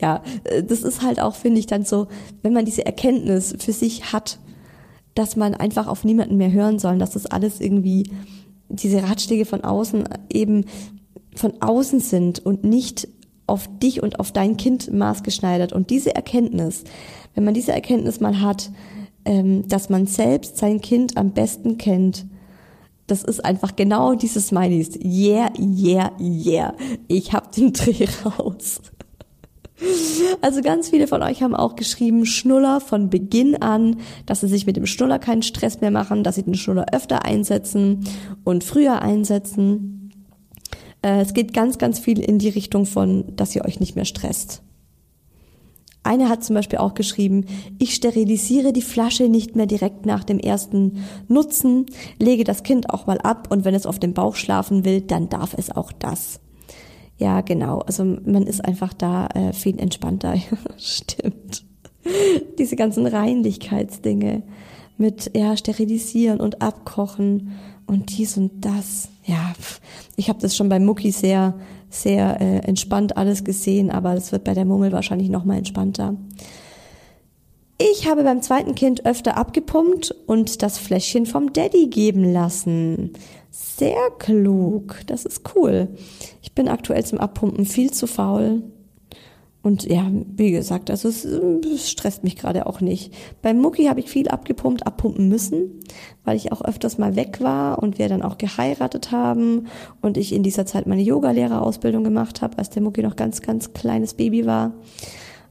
Ja, das ist halt auch, finde ich, dann so, wenn man diese Erkenntnis für sich hat, dass man einfach auf niemanden mehr hören soll, dass das alles irgendwie diese Ratschläge von außen eben von außen sind und nicht auf dich und auf dein Kind maßgeschneidert. Und diese Erkenntnis, wenn man diese Erkenntnis mal hat, ähm, dass man selbst sein Kind am besten kennt, das ist einfach genau dieses Smileys. Yeah, yeah, yeah. Ich hab den Dreh raus. Also ganz viele von euch haben auch geschrieben, Schnuller von Beginn an, dass sie sich mit dem Schnuller keinen Stress mehr machen, dass sie den Schnuller öfter einsetzen und früher einsetzen. Äh, es geht ganz, ganz viel in die Richtung von, dass ihr euch nicht mehr stresst. Eine hat zum Beispiel auch geschrieben, ich sterilisiere die Flasche nicht mehr direkt nach dem ersten Nutzen, lege das Kind auch mal ab und wenn es auf dem Bauch schlafen will, dann darf es auch das. Ja, genau. Also man ist einfach da äh, viel entspannter. Stimmt. Diese ganzen Reinlichkeitsdinge mit ja sterilisieren und abkochen und dies und das. Ja, ich habe das schon bei Mucki sehr sehr äh, entspannt alles gesehen, aber das wird bei der Mummel wahrscheinlich noch mal entspannter. Ich habe beim zweiten Kind öfter abgepumpt und das Fläschchen vom Daddy geben lassen. Sehr klug. Das ist cool. Ich bin aktuell zum Abpumpen viel zu faul. Und ja, wie gesagt, also es, es stresst mich gerade auch nicht. Beim Mucki habe ich viel abgepumpt, abpumpen müssen, weil ich auch öfters mal weg war und wir dann auch geheiratet haben und ich in dieser Zeit meine Yogalehrerausbildung gemacht habe, als der Mucki noch ganz, ganz kleines Baby war.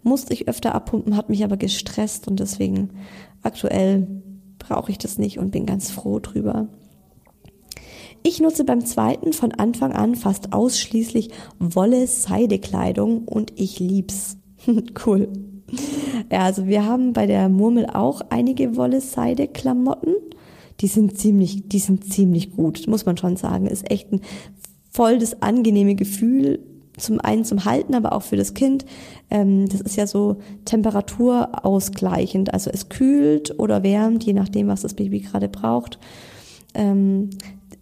Musste ich öfter abpumpen, hat mich aber gestresst und deswegen aktuell brauche ich das nicht und bin ganz froh drüber. Ich nutze beim zweiten von Anfang an fast ausschließlich Wolle-Seide-Kleidung und ich lieb's. cool. Ja, also wir haben bei der Murmel auch einige Wolle-Seide-Klamotten. Die sind ziemlich, die sind ziemlich gut, muss man schon sagen. Ist echt ein voll das angenehme Gefühl. Zum einen zum Halten, aber auch für das Kind. Ähm, das ist ja so temperaturausgleichend. Also es kühlt oder wärmt, je nachdem, was das Baby gerade braucht.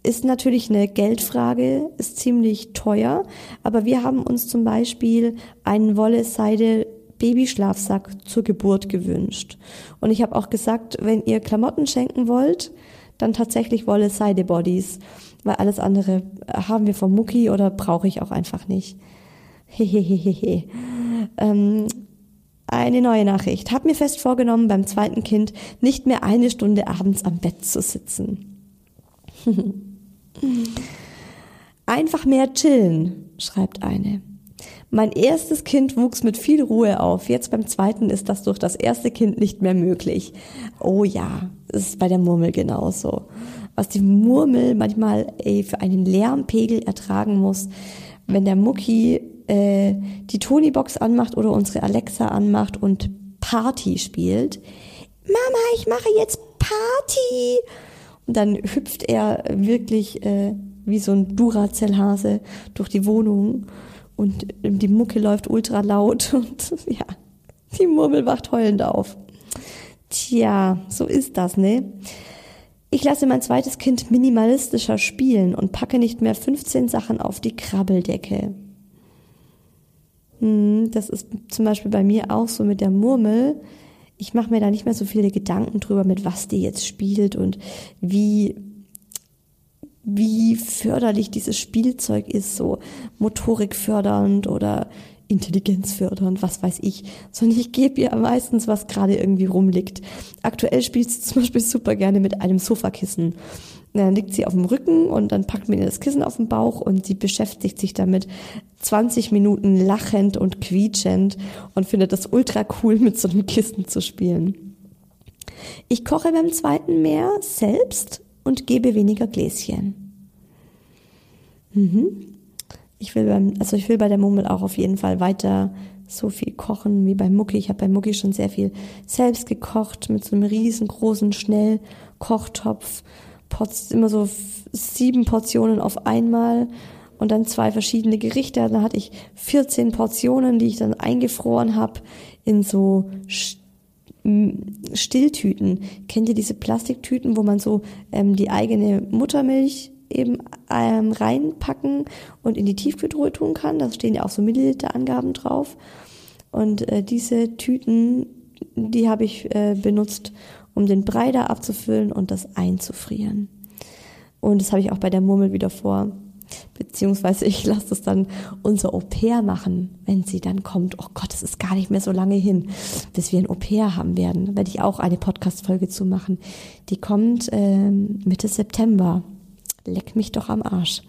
Ist natürlich eine Geldfrage, ist ziemlich teuer, aber wir haben uns zum Beispiel einen Wolle-Seide Babyschlafsack zur Geburt gewünscht. Und ich habe auch gesagt, wenn ihr Klamotten schenken wollt, dann tatsächlich Wolle Seide Bodies, weil alles andere haben wir vom Mucki oder brauche ich auch einfach nicht. Hehehehe. ähm, eine neue Nachricht. Hab mir fest vorgenommen, beim zweiten Kind nicht mehr eine Stunde abends am Bett zu sitzen. Einfach mehr chillen, schreibt eine. Mein erstes Kind wuchs mit viel Ruhe auf. Jetzt beim zweiten ist das durch das erste Kind nicht mehr möglich. Oh ja, das ist bei der Murmel genauso. Was die Murmel manchmal ey, für einen Lärmpegel ertragen muss, wenn der Mucki äh, die Tonybox anmacht oder unsere Alexa anmacht und Party spielt. Mama, ich mache jetzt Party. Dann hüpft er wirklich äh, wie so ein Duracell-Hase durch die Wohnung und die Mucke läuft ultra laut und ja, die Murmel wacht heulend auf. Tja, so ist das, ne? Ich lasse mein zweites Kind minimalistischer spielen und packe nicht mehr 15 Sachen auf die Krabbeldecke. Hm, das ist zum Beispiel bei mir auch so mit der Murmel. Ich mache mir da nicht mehr so viele Gedanken drüber, mit was die jetzt spielt und wie wie förderlich dieses Spielzeug ist, so motorikfördernd oder intelligenzfördernd, was weiß ich, sondern ich gebe ihr meistens, was gerade irgendwie rumliegt. Aktuell spielt sie zum Beispiel super gerne mit einem Sofakissen. Dann liegt sie auf dem Rücken und dann packt man ihr das Kissen auf den Bauch und sie beschäftigt sich damit 20 Minuten lachend und quietschend und findet das ultra cool, mit so einem Kissen zu spielen. Ich koche beim zweiten mehr selbst und gebe weniger Gläschen. Mhm. Ich will beim, also ich will bei der Mummel auch auf jeden Fall weiter so viel kochen wie bei Mucki. Ich habe bei Mucki schon sehr viel selbst gekocht mit so einem riesengroßen Schnellkochtopf. Immer so sieben Portionen auf einmal und dann zwei verschiedene Gerichte. Da hatte ich 14 Portionen, die ich dann eingefroren habe in so Stilltüten. Kennt ihr diese Plastiktüten, wo man so ähm, die eigene Muttermilch eben ähm, reinpacken und in die Tiefkühltruhe tun kann? Da stehen ja auch so Milliliterangaben drauf. Und äh, diese Tüten, die habe ich äh, benutzt, um den Brei da abzufüllen und das einzufrieren. Und das habe ich auch bei der Murmel wieder vor. Beziehungsweise ich lasse das dann unser Au-pair machen, wenn sie dann kommt. Oh Gott, es ist gar nicht mehr so lange hin, bis wir ein Au-pair haben werden. Da werde ich auch eine Podcast-Folge zu machen. Die kommt äh, Mitte September. Leck mich doch am Arsch.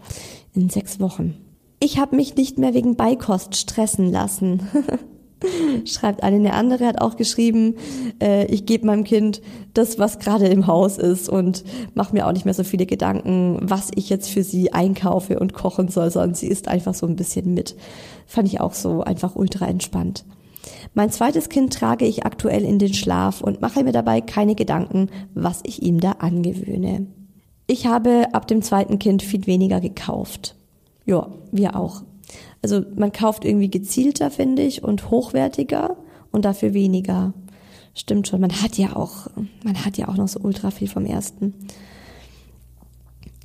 In sechs Wochen. Ich habe mich nicht mehr wegen Beikost stressen lassen. schreibt eine. Eine andere hat auch geschrieben, äh, ich gebe meinem Kind das, was gerade im Haus ist und mache mir auch nicht mehr so viele Gedanken, was ich jetzt für sie einkaufe und kochen soll, sondern sie ist einfach so ein bisschen mit. Fand ich auch so einfach ultra entspannt. Mein zweites Kind trage ich aktuell in den Schlaf und mache mir dabei keine Gedanken, was ich ihm da angewöhne. Ich habe ab dem zweiten Kind viel weniger gekauft. Ja, wir auch. Also man kauft irgendwie gezielter, finde ich, und hochwertiger und dafür weniger. Stimmt schon. Man hat ja auch, man hat ja auch noch so ultra viel vom ersten.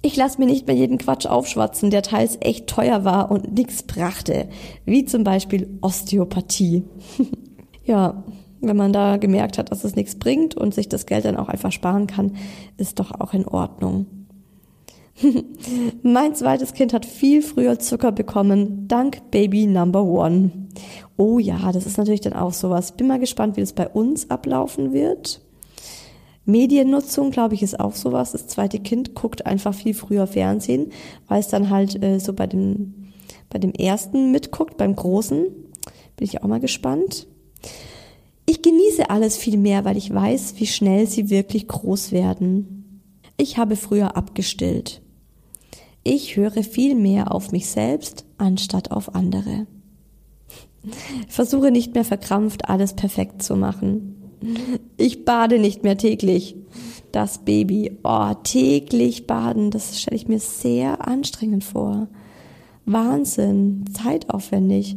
Ich lasse mir nicht mehr jeden Quatsch aufschwatzen, der teils echt teuer war und nichts brachte, wie zum Beispiel Osteopathie. ja, wenn man da gemerkt hat, dass es nichts bringt und sich das Geld dann auch einfach sparen kann, ist doch auch in Ordnung. mein zweites Kind hat viel früher Zucker bekommen, dank Baby Number One. Oh ja, das ist natürlich dann auch sowas. Bin mal gespannt, wie das bei uns ablaufen wird. Mediennutzung, glaube ich, ist auch sowas. Das zweite Kind guckt einfach viel früher Fernsehen, weil es dann halt äh, so bei dem, bei dem ersten mitguckt, beim großen. Bin ich auch mal gespannt. Ich genieße alles viel mehr, weil ich weiß, wie schnell sie wirklich groß werden. Ich habe früher abgestillt. Ich höre viel mehr auf mich selbst anstatt auf andere. Versuche nicht mehr verkrampft alles perfekt zu machen. Ich bade nicht mehr täglich. Das Baby, oh, täglich baden, das stelle ich mir sehr anstrengend vor. Wahnsinn, zeitaufwendig.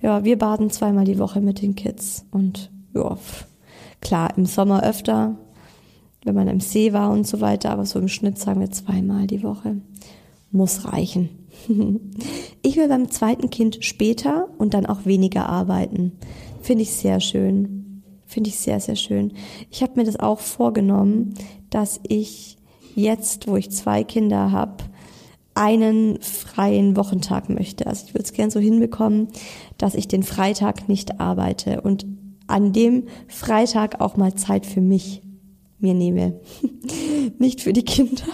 Ja, wir baden zweimal die Woche mit den Kids und ja, klar, im Sommer öfter, wenn man im See war und so weiter, aber so im Schnitt sagen wir zweimal die Woche muss reichen. Ich will beim zweiten Kind später und dann auch weniger arbeiten. Finde ich sehr schön. Finde ich sehr, sehr schön. Ich habe mir das auch vorgenommen, dass ich jetzt, wo ich zwei Kinder habe, einen freien Wochentag möchte. Also ich würde es gern so hinbekommen, dass ich den Freitag nicht arbeite und an dem Freitag auch mal Zeit für mich mir nehme. nicht für die Kinder.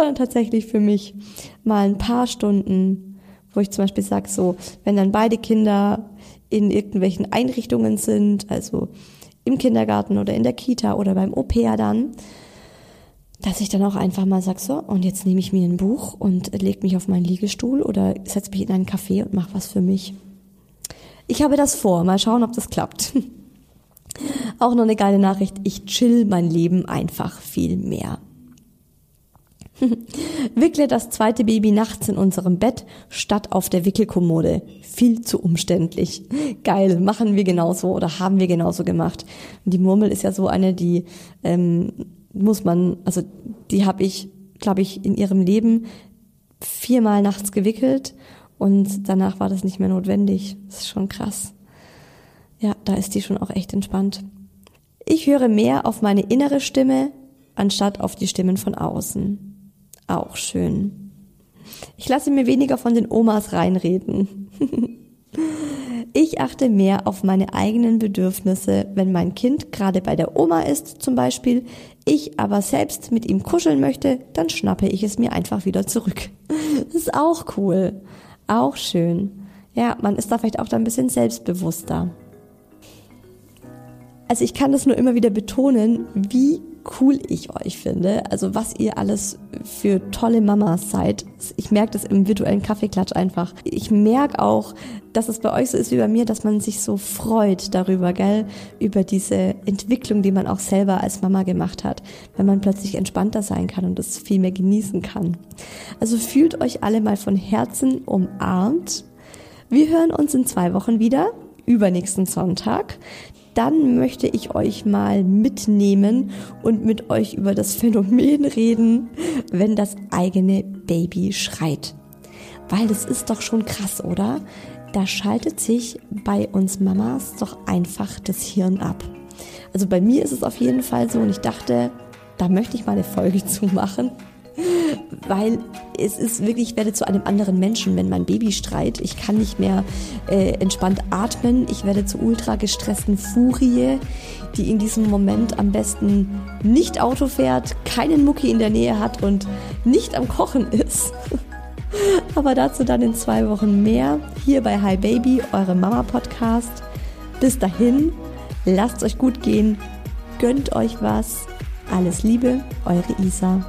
Sondern tatsächlich für mich mal ein paar Stunden, wo ich zum Beispiel sage, so, wenn dann beide Kinder in irgendwelchen Einrichtungen sind, also im Kindergarten oder in der Kita oder beim Au-pair dann, dass ich dann auch einfach mal sag so, und jetzt nehme ich mir ein Buch und leg mich auf meinen Liegestuhl oder setze mich in einen Café und mache was für mich. Ich habe das vor, mal schauen, ob das klappt. auch noch eine geile Nachricht, ich chill mein Leben einfach viel mehr. Wickle das zweite Baby nachts in unserem Bett statt auf der Wickelkommode. Viel zu umständlich. Geil, machen wir genauso oder haben wir genauso gemacht. Die Murmel ist ja so eine, die ähm, muss man, also die habe ich, glaube ich, in ihrem Leben viermal nachts gewickelt und danach war das nicht mehr notwendig. Das ist schon krass. Ja, da ist die schon auch echt entspannt. Ich höre mehr auf meine innere Stimme, anstatt auf die Stimmen von außen. Auch schön. Ich lasse mir weniger von den Omas reinreden. Ich achte mehr auf meine eigenen Bedürfnisse, wenn mein Kind gerade bei der Oma ist zum Beispiel, ich aber selbst mit ihm kuscheln möchte, dann schnappe ich es mir einfach wieder zurück. Das ist auch cool. Auch schön. Ja, man ist da vielleicht auch da ein bisschen selbstbewusster. Also ich kann das nur immer wieder betonen, wie cool ich euch finde. Also was ihr alles für tolle Mamas seid. Ich merke das im virtuellen Kaffeeklatsch einfach. Ich merke auch, dass es bei euch so ist wie bei mir, dass man sich so freut darüber, gell? Über diese Entwicklung, die man auch selber als Mama gemacht hat. Wenn man plötzlich entspannter sein kann und das viel mehr genießen kann. Also fühlt euch alle mal von Herzen umarmt. Wir hören uns in zwei Wochen wieder übernächsten Sonntag dann möchte ich euch mal mitnehmen und mit euch über das Phänomen reden, wenn das eigene Baby schreit. Weil das ist doch schon krass, oder? Da schaltet sich bei uns Mamas doch einfach das Hirn ab. Also bei mir ist es auf jeden Fall so und ich dachte, da möchte ich mal eine Folge zu machen weil es ist wirklich, ich werde zu einem anderen Menschen, wenn mein Baby streit. Ich kann nicht mehr äh, entspannt atmen. Ich werde zu ultra gestressten Furie, die in diesem Moment am besten nicht Auto fährt, keinen Mucki in der Nähe hat und nicht am Kochen ist. Aber dazu dann in zwei Wochen mehr hier bei Hi Baby, eurem Mama Podcast. Bis dahin, lasst euch gut gehen, gönnt euch was. Alles Liebe, eure Isa.